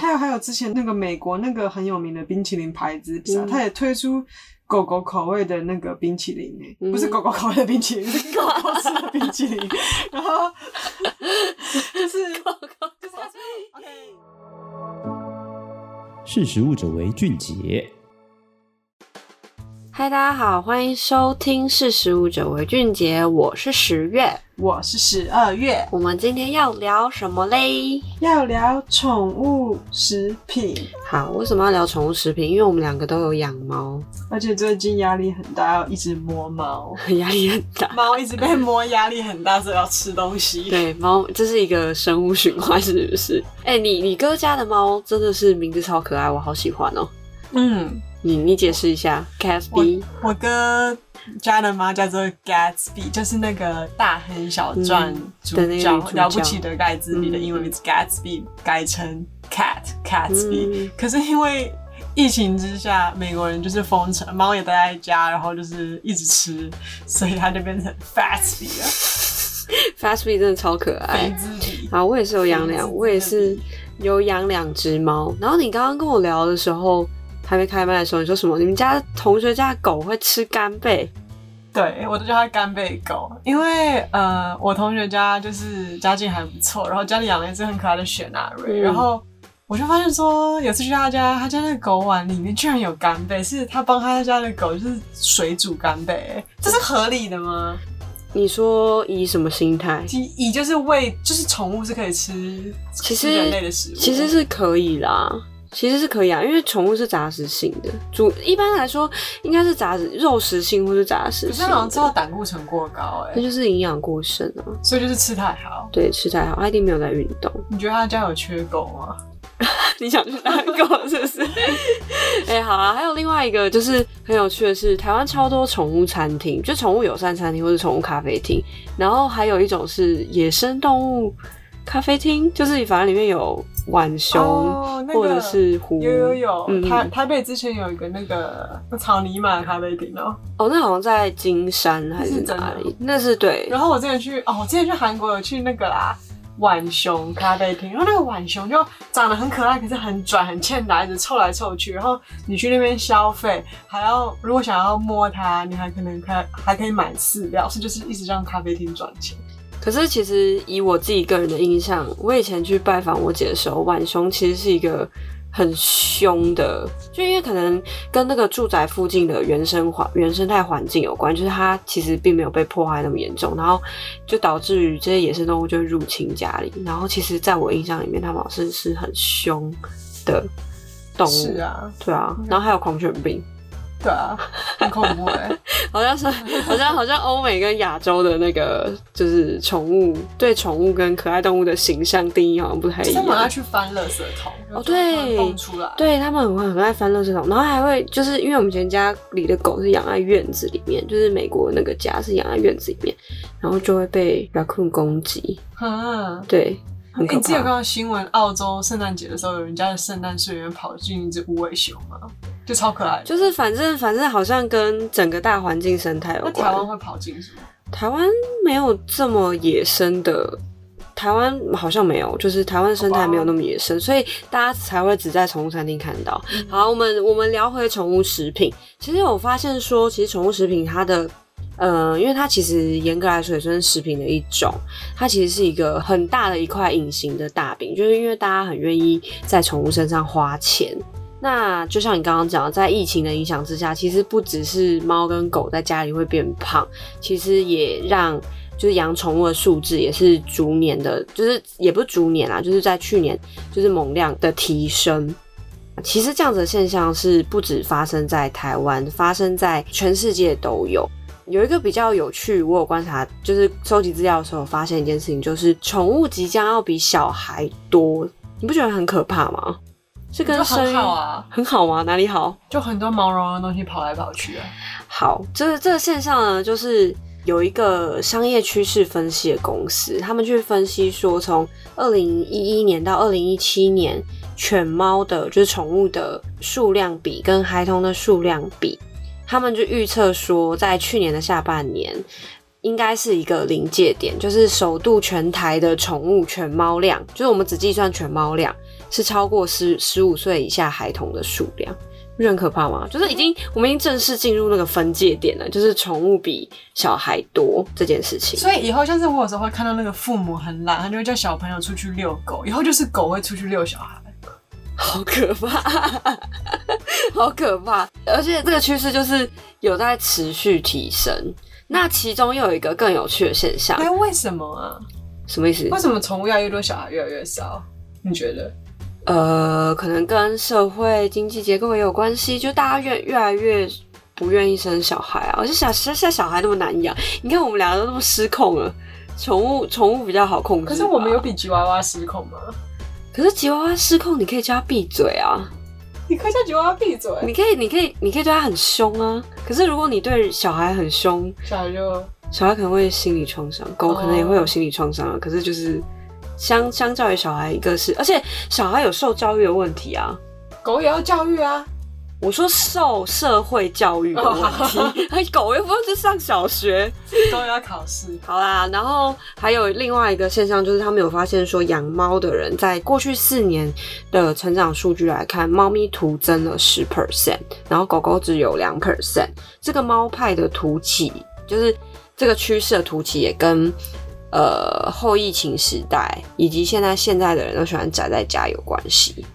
还有还有之前那个美国那个很有名的冰淇淋牌子，嗯、它也推出狗狗口味的那个冰淇淋不是狗狗口味的冰淇淋，是狗狗吃的冰淇淋。然后 就是狗狗就是 OK。识食物者为俊杰。嗨，大家好，欢迎收听《识食物者为俊杰》，我是十月，我是十二月。我们今天要聊什么嘞？要聊宠物食品。好，为什么要聊宠物食品？因为我们两个都有养猫，而且最近压力很大，要一直摸猫，压力很大。猫一直被摸，压力很大，所以要吃东西。对，猫这是一个生物循环，是不是？哎、欸，你你哥家的猫真的是名字超可爱，我好喜欢哦、喔。嗯。你你解释一下，Gatsby。我，我哥家的猫叫做 Gatsby，就是那个大亨小传主角、嗯、了不起的盖茨比的英文名字 Gatsby，改成 Cat Catsby、嗯。可是因为疫情之下，美国人就是封城，猫也待在家，然后就是一直吃，所以它就变成 Fatsby 了。Fatsby 真的超可爱。啊，我也是有养两，我也是有养两只猫。然后你刚刚跟我聊的时候。还没开麦的时候，你说什么？你们家同学家的狗会吃干贝？对，我都叫它干贝狗，因为呃，我同学家就是家境还不错，然后家里养了一只很可爱的雪纳瑞，嗯、然后我就发现说，有次去他家，他家那个狗碗里面居然有干贝，是他帮他家的狗就是水煮干贝，这是合理的吗？你说以什么心态？以以就是喂，就是宠物是可以吃，其实人类的食物，其实是可以啦。其实是可以啊，因为宠物是杂食性的，主一般来说应该是杂食肉食性或是杂食性。可是好像知道胆固醇过高哎、欸，那就是营养过剩啊。所以就是吃太好。对，吃太好，他一定没有在运动。你觉得他家有缺狗吗？你想去打狗是不是？哎、欸，好啊，还有另外一个就是很有趣的是，台湾超多宠物餐厅，就宠物友善餐厅或是宠物咖啡厅，然后还有一种是野生动物咖啡厅，就是反正里面有。浣熊、哦那个，或者是狐，有有有，嗯、台台北之前有一个那个草泥马咖啡厅哦，哦，那好像在金山还是哪里？是那是对。然后我之前去，哦，我之前去韩国有去那个啦，浣熊咖啡厅，然后那个浣熊就长得很可爱，可是很拽，很欠打，一直凑来凑去。然后你去那边消费，还要如果想要摸它，你还可能还还可以买饲料，是就是一直让咖啡厅赚钱。可是其实以我自己个人的印象，我以前去拜访我姐的时候，晚熊其实是一个很凶的，就因为可能跟那个住宅附近的原生环原生态环境有关，就是它其实并没有被破坏那么严重，然后就导致于这些野生动物就入侵家里，然后其实在我印象里面，它们好像是很凶的动物，是啊，对啊，然后还有狂犬病。对啊，很恐怖哎、欸，好像是，好像好像欧美跟亚洲的那个就是宠物对宠物跟可爱动物的形象定义好像不太一样。他们爱去翻垃圾桶哦，对，出来，对他们很会很爱翻垃圾桶，然后还会就是因为我们以前家里的狗是养在院子里面，就是美国那个家是养在院子里面，然后就会被 raccoon 攻击，啊，对。你之前有看到新闻，澳洲圣诞节的时候，有人家的圣诞树里面跑进一只无尾熊吗？就超可爱。就是反正反正好像跟整个大环境生态有关。那台湾会跑进什么？台湾没有这么野生的，台湾好像没有，就是台湾生态没有那么野生，所以大家才会只在宠物餐厅看到。嗯、好，我们我们聊回宠物食品。其实我发现说，其实宠物食品它的。呃，因为它其实严格来说也算是食品的一种，它其实是一个很大的一块隐形的大饼，就是因为大家很愿意在宠物身上花钱。那就像你刚刚讲的，在疫情的影响之下，其实不只是猫跟狗在家里会变胖，其实也让就是养宠物的数字也是逐年的，就是也不是逐年啦，就是在去年就是猛量的提升。其实这样子的现象是不止发生在台湾，发生在全世界都有。有一个比较有趣，我有观察，就是收集资料的时候发现一件事情，就是宠物即将要比小孩多，你不觉得很可怕吗？是跟生育很好啊，很好吗？哪里好？就很多毛茸茸的东西跑来跑去啊。好，这这个现象呢，就是有一个商业趋势分析的公司，他们去分析说，从二零一一年到二零一七年，犬猫的就是宠物的数量比跟孩童的数量比。他们就预测说，在去年的下半年，应该是一个临界点，就是首度全台的宠物犬猫量，就是我们只计算犬猫量，是超过十十五岁以下孩童的数量。不是很可怕吗？就是已经，我们已经正式进入那个分界点了，就是宠物比小孩多这件事情。所以以后像是我有时候会看到那个父母很懒，他就会叫小朋友出去遛狗，以后就是狗会出去遛小孩，好可怕，好可怕！而且这个趋势就是有在持续提升。那其中又有一个更有趣的现象，哎，为什么啊？什么意思？为什么宠物越来越多，小孩越来越少？你觉得？呃，可能跟社会经济结构也有关系，就大家越越来越不愿意生小孩啊。而且小现在小孩那么难养，你看我们两个都那么失控了，宠物宠物比较好控制。可是我们有比吉娃娃失控吗？可是吉娃娃失控，你可以叫它闭嘴啊！你可以叫吉娃娃闭嘴，你可以你可以你可以对他很凶啊。可是如果你对小孩很凶，小孩就小孩可能会心理创伤，狗可能也会有心理创伤啊。可是就是。相相较于小孩，一个是，而且小孩有受教育的问题啊，狗也要教育啊。我说受社会教育的问题，哎，狗又不是上小学，都要考试。好啦，然后还有另外一个现象，就是他们有发现说，养猫的人在过去四年的成长数据来看，猫咪徒增了十 percent，然后狗狗只有两 percent。这个猫派的突起，就是这个趋势的突起，也跟。呃，后疫情时代以及现在现在的人都喜欢宅在家有关系。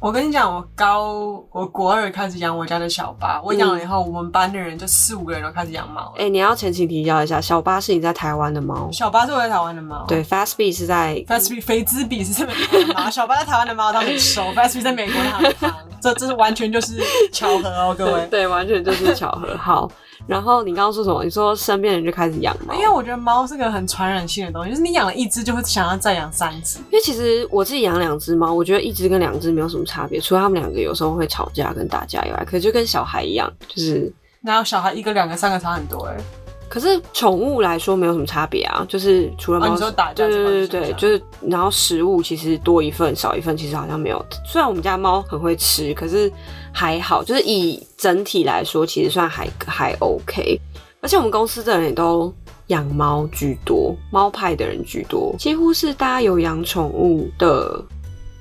我跟你讲，我高我国二开始养我家的小巴，我养了以后，我们班的人就四五个人都开始养猫。哎、欸，你要前情提要一下，小巴是你在台湾的猫？小巴是我在台湾的猫。对，Fastbee 是在 Fastbee 肥滋比是在美国的猫，小巴在台湾的猫，他很熟，Fastbee 在美国的很胖，这这是完全就是巧合哦，各位。对，完全就是巧合。好。然后你刚刚说什么？你说身边人就开始养猫，因为我觉得猫是个很传染性的东西，就是你养了一只就会想要再养三只。因为其实我自己养两只猫，我觉得一只跟两只没有什么差别，除了他们两个有时候会吵架跟打架以外，可是就跟小孩一样，就是哪有小孩一个、两个、三个差很多哎、欸。可是宠物来说没有什么差别啊，就是除了猫，对对对对，就是然后食物其实多一份少一份，其实好像没有。虽然我们家猫很会吃，可是还好，就是以整体来说，其实算还还 OK。而且我们公司的人也都养猫居多，猫派的人居多，几乎是大家有养宠物的，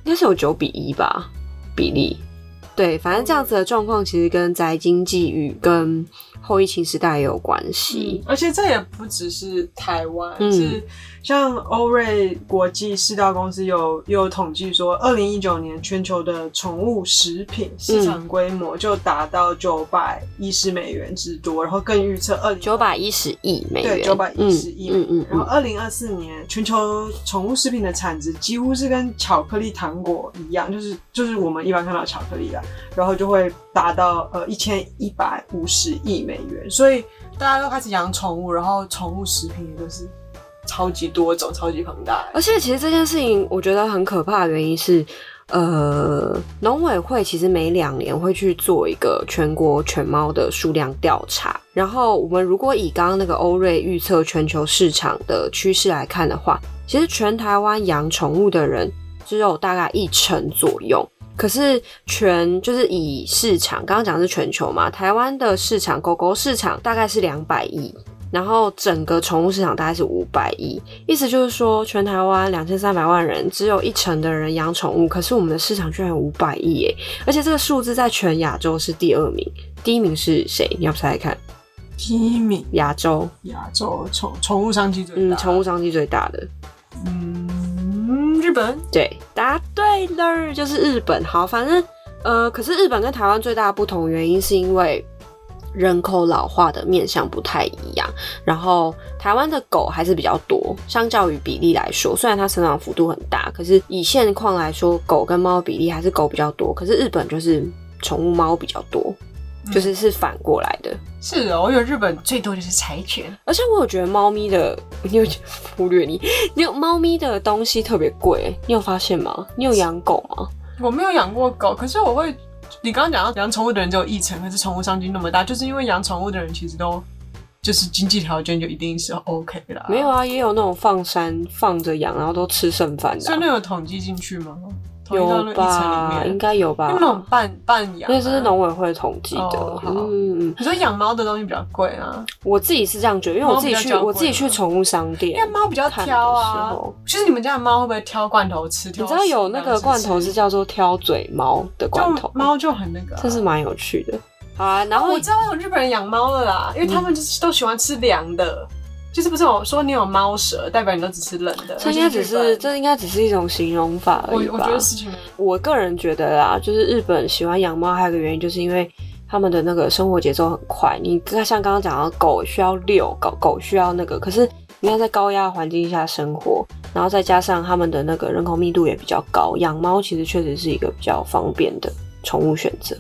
应该是有九比一吧比例。对，反正这样子的状况，其实跟宅经济与跟后疫情时代也有关系。嗯，而且这也不只是台湾，嗯、是。像欧瑞国际饲料公司有有统计说，二零一九年全球的宠物食品市场规模就达到九百一十美元之多，然后更预测二零九百一十亿美元，对，九百一十亿美元。嗯嗯嗯、然后二零二四年全球宠物食品的产值几乎是跟巧克力糖果一样，就是就是我们一般看到巧克力的，然后就会达到呃一千一百五十亿美元。所以大家都开始养宠物，然后宠物食品也都是。超级多种，超级庞大。而且，其实这件事情我觉得很可怕的原因是，呃，农委会其实每两年会去做一个全国犬猫的数量调查。然后，我们如果以刚刚那个欧瑞预测全球市场的趋势来看的话，其实全台湾养宠物的人只有大概一成左右。可是全就是以市场，刚刚讲的是全球嘛，台湾的市场，狗狗市场大概是两百亿。然后整个宠物市场大概是五百亿，意思就是说，全台湾两千三百万人，只有一成的人养宠物，可是我们的市场居然有五百亿耶！而且这个数字在全亚洲是第二名，第一名是谁？你要不猜猜看？第一名，亚洲，亚洲宠宠物商机最大，嗯，宠物商机最大的，嗯，日本，对，答对了，就是日本。好，反正呃，可是日本跟台湾最大的不同原因是因为。人口老化的面向不太一样，然后台湾的狗还是比较多，相较于比例来说，虽然它成长幅度很大，可是以现况来说，狗跟猫比例还是狗比较多。可是日本就是宠物猫比较多，就是是反过来的。是哦，我有日本最多就是柴犬，而且我有觉得猫咪的，你有忽略你，你有猫咪的东西特别贵，你有发现吗？你有养狗吗？我没有养过狗，可是我会。你刚刚讲到养宠物的人只有一成，可是宠物商机那么大，就是因为养宠物的人其实都就是经济条件就一定是 OK 啦。没有啊，也有那种放山放着养，然后都吃剩饭的啊。所以那有统计进去吗？有吧？应该有吧？因为那种半半养，因为这是农委会统计的。哦、嗯嗯，你说养猫的东西比较贵啊？我自己是这样觉得，因为我自己去我自己去宠物商店，因为猫比较挑啊。其实你们家的猫会不会挑罐头吃？挑你知道有那个罐头是叫做挑嘴猫的罐头，猫就很那个、啊，这是蛮有趣的。好啊，然后、哦、我知道为什么日本人养猫了啦，因为他们就是都喜欢吃凉的。嗯就是不是我说你有猫舌，代表你都只吃冷的？这应该只是这应该只是一种形容法而已吧。我我觉得事情，我个人觉得啦，就是日本喜欢养猫，还有一个原因就是因为他们的那个生活节奏很快。你像刚刚讲到狗需要遛，狗狗需要那个，可是你要在高压环境下生活，然后再加上他们的那个人口密度也比较高，养猫其实确实是一个比较方便的宠物选择。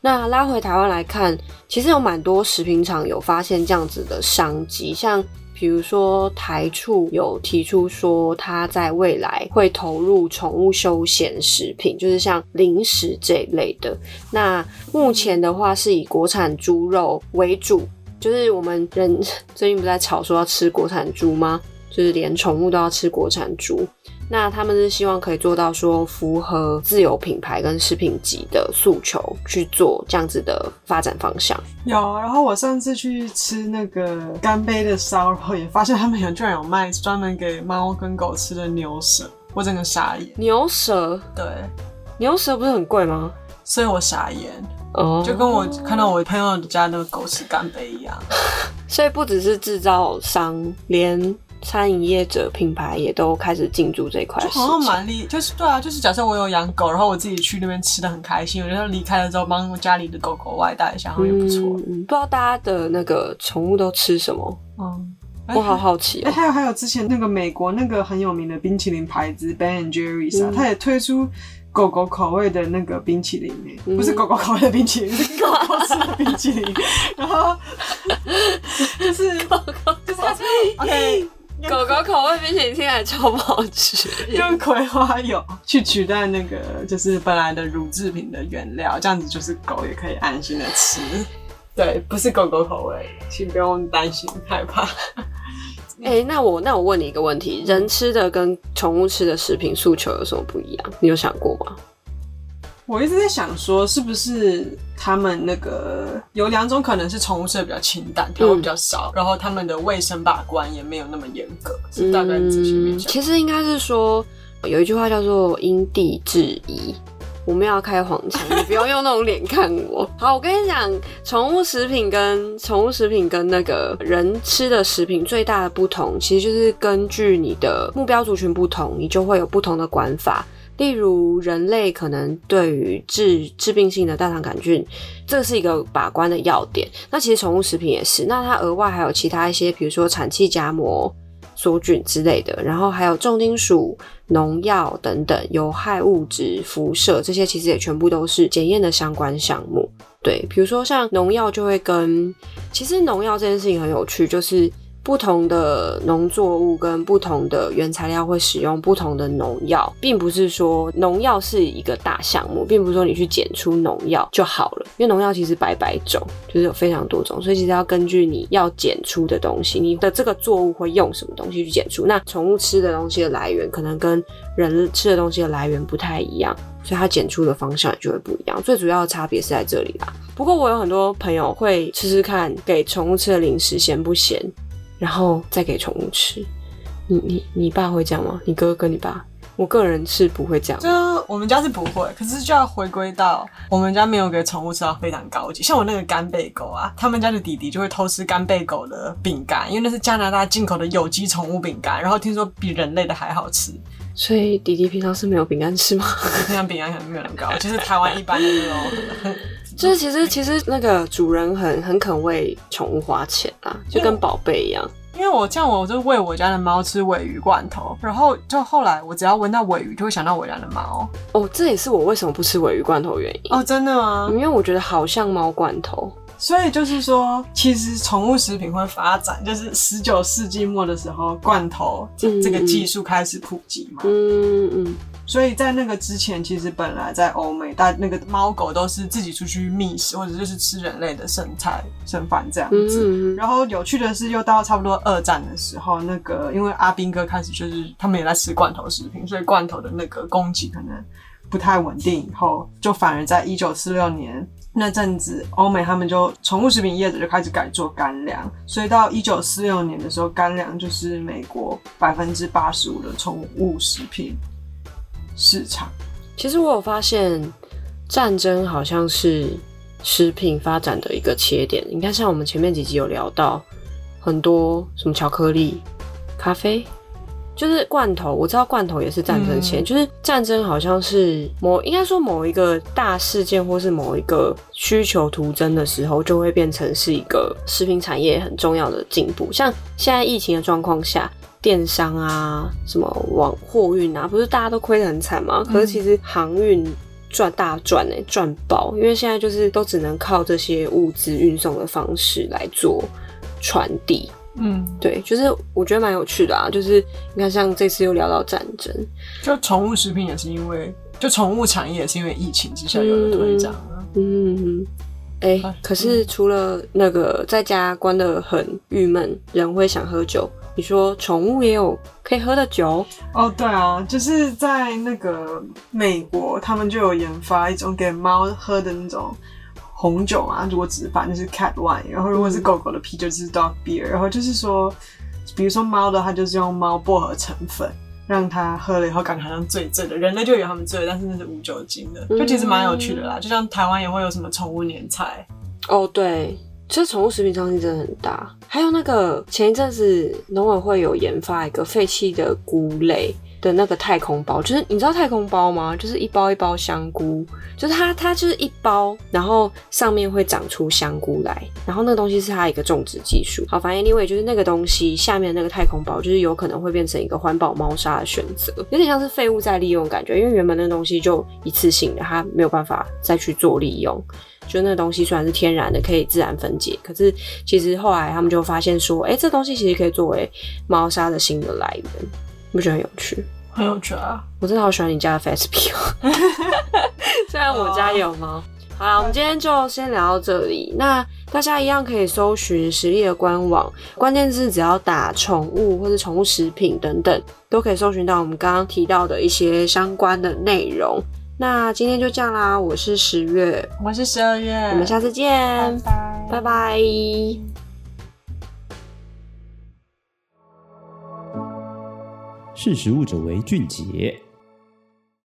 那拉回台湾来看，其实有蛮多食品厂有发现这样子的商机，像。比如说，台畜有提出说，它在未来会投入宠物休闲食品，就是像零食这一类的。那目前的话，是以国产猪肉为主，就是我们人 最近不在吵说要吃国产猪吗？就是连宠物都要吃国产猪。那他们是希望可以做到说符合自有品牌跟食品级的诉求去做这样子的发展方向。有，然后我上次去吃那个干杯的烧肉，也发现他们有居然有卖专门给猫跟狗吃的牛舌，我整个傻眼。牛舌？对，牛舌不是很贵吗？所以我傻眼。哦，oh. 就跟我看到我朋友家那个狗吃干杯一样。所以不只是制造商，连。餐饮业者品牌也都开始进驻这块，好像蛮厉，就是对啊，就是假设我有养狗，然后我自己去那边吃的很开心，我觉得离开了之后帮我家里的狗狗外带一下，好像也不错。嗯，不知道大家的那个宠物都吃什么？嗯，我好好奇哦。哎，还有还有之前那个美国那个很有名的冰淇淋牌子 Ben and Jerry's 啊，它也推出狗狗口味的那个冰淇淋，哎，不是狗狗口味的冰淇淋，是狗狗吃的冰淇淋，然后 就是就是 OK。狗狗口味冰淇淋听起来超不好吃，用葵花油去取代那个就是本来的乳制品的原料，这样子就是狗也可以安心的吃。对，不是狗狗口味，请不用担心害怕。哎、欸，那我那我问你一个问题：人吃的跟宠物吃的食品诉求有什么不一样？你有想过吗？我一直在想说，是不是他们那个有两种可能是宠物吃的比较清淡，调味比较少，嗯、然后他们的卫生把关也没有那么严格，是大概这些面向。其实应该是说有一句话叫做“因地制宜”，我们要开黄腔，你不要用那种脸看我。好，我跟你讲，宠物食品跟宠物食品跟那个人吃的食品最大的不同，其实就是根据你的目标族群不同，你就会有不同的管法。例如人类可能对于致致病性的大肠杆菌，这是一个把关的要点。那其实宠物食品也是。那它额外还有其他一些，比如说产气荚膜梭菌之类的，然后还有重金属、农药等等有害物质、辐射，这些其实也全部都是检验的相关项目。对，比如说像农药就会跟，其实农药这件事情很有趣，就是。不同的农作物跟不同的原材料会使用不同的农药，并不是说农药是一个大项目，并不是说你去检出农药就好了，因为农药其实百百种，就是有非常多种，所以其实要根据你要检出的东西，你的这个作物会用什么东西去检出。那宠物吃的东西的来源可能跟人吃的东西的来源不太一样，所以它检出的方向也就会不一样。最主要的差别是在这里啦。不过我有很多朋友会吃吃看，给宠物吃的零食咸不咸？然后再给宠物吃，你你你爸会这样吗？你哥跟你爸？我个人是不会这样，就我们家是不会，可是就要回归到我们家没有给宠物吃到非常高级，像我那个干贝狗啊，他们家的弟弟就会偷吃干贝狗的饼干，因为那是加拿大进口的有机宠物饼干，然后听说比人类的还好吃，所以弟弟平常是没有饼干吃吗？平常饼干可能没有那么高，就是台湾一般的那种。就是其实其实那个主人很很肯为宠物花钱啊，就跟宝贝一样。因为我这样，我就喂我家的猫吃尾鱼罐头，然后就后来我只要闻到尾鱼，就会想到我家的猫。哦，这也是我为什么不吃尾鱼罐头的原因。哦，真的吗？因为我觉得好像猫罐头。所以就是说，其实宠物食品会发展，就是十九世纪末的时候，罐头这这个技术开始普及嘛。嗯嗯。嗯所以在那个之前，其实本来在欧美，大那个猫狗都是自己出去觅食，或者就是吃人类的剩菜剩饭这样子。嗯嗯，然后有趣的是，又到差不多二战的时候，那个因为阿兵哥开始就是他们也在吃罐头食品，所以罐头的那个供给可能不太稳定以后，就反而在一九四六年那阵子，欧美他们就宠物食品业者就开始改做干粮，所以到一九四六年的时候，干粮就是美国百分之八十五的宠物食品市场。其实我有发现，战争好像是食品发展的一个切点。你看，像我们前面几集有聊到很多什么巧克力、咖啡。就是罐头，我知道罐头也是战争前，嗯、就是战争好像是某应该说某一个大事件，或是某一个需求突增的时候，就会变成是一个食品产业很重要的进步。像现在疫情的状况下，电商啊，什么网货运啊，不是大家都亏得很惨吗？可是其实航运赚大赚呢、欸，赚爆，因为现在就是都只能靠这些物资运送的方式来做传递。嗯，对，就是我觉得蛮有趣的啊，就是你看，像这次又聊到战争，就宠物食品也是因为，就宠物产业也是因为疫情之下有了推涨啊。嗯嗯，哎、欸，可是除了那个在家关得很郁闷，人会想喝酒，你说宠物也有可以喝的酒？哦，对啊，就是在那个美国，他们就有研发一种给猫喝的那种。红酒啊，如果只是反正就是 cat wine，然后如果是狗狗的啤酒就是 dog beer，然后就是说，比如说猫的，它就是用猫薄荷成分，让它喝了以后感觉好像醉醉的，人类就以为他们醉，但是那是无酒精的，就其实蛮有趣的啦。就像台湾也会有什么宠物年菜，哦对，其实宠物食品商机真的很大。还有那个前一阵子农委会有研发一个废弃的菇类。的那个太空包，就是你知道太空包吗？就是一包一包香菇，就是它它就是一包，然后上面会长出香菇来，然后那个东西是它一个种植技术。好，反正 anyway 就是那个东西下面那个太空包，就是有可能会变成一个环保猫砂的选择，有点像是废物再利用感觉，因为原本那个东西就一次性的，它没有办法再去做利用。就那个东西虽然是天然的，可以自然分解，可是其实后来他们就发现说，哎、欸，这东西其实可以作为猫砂的新的来源。你不觉得很有趣？很有趣啊！我真的好喜欢你家的 Fesby 哦。虽然我家有猫。Oh. 好啦，我们今天就先聊到这里。那大家一样可以搜寻实力的官网，关键字只要打宠物或者宠物食品等等，都可以搜寻到我们刚刚提到的一些相关的内容。那今天就这样啦，我是十月，我是十二月，我们下次见，拜拜。拜拜。识食物者为俊杰。